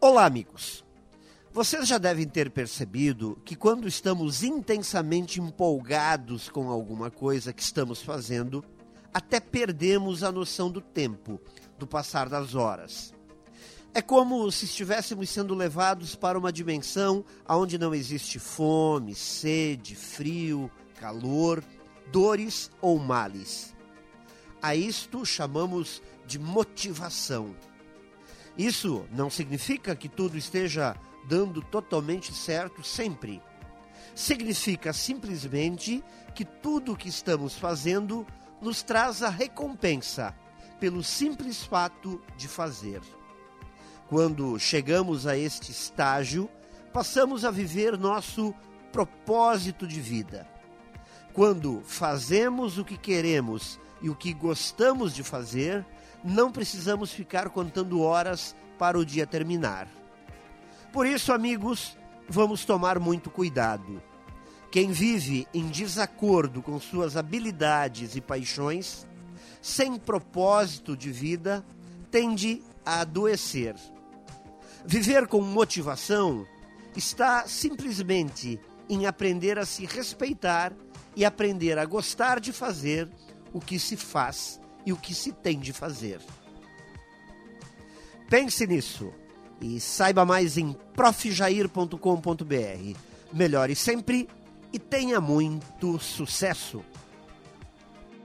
Olá, amigos. Vocês já devem ter percebido que quando estamos intensamente empolgados com alguma coisa que estamos fazendo, até perdemos a noção do tempo, do passar das horas. É como se estivéssemos sendo levados para uma dimensão onde não existe fome, sede, frio, calor, dores ou males. A isto chamamos de motivação. Isso não significa que tudo esteja dando totalmente certo sempre. Significa simplesmente que tudo o que estamos fazendo nos traz a recompensa pelo simples fato de fazer. Quando chegamos a este estágio, passamos a viver nosso propósito de vida. Quando fazemos o que queremos e o que gostamos de fazer, não precisamos ficar contando horas para o dia terminar. Por isso, amigos, vamos tomar muito cuidado. Quem vive em desacordo com suas habilidades e paixões, sem propósito de vida, tende a adoecer. Viver com motivação está simplesmente em aprender a se respeitar e aprender a gostar de fazer o que se faz e o que se tem de fazer. Pense nisso e saiba mais em profjair.com.br. Melhore sempre e tenha muito sucesso!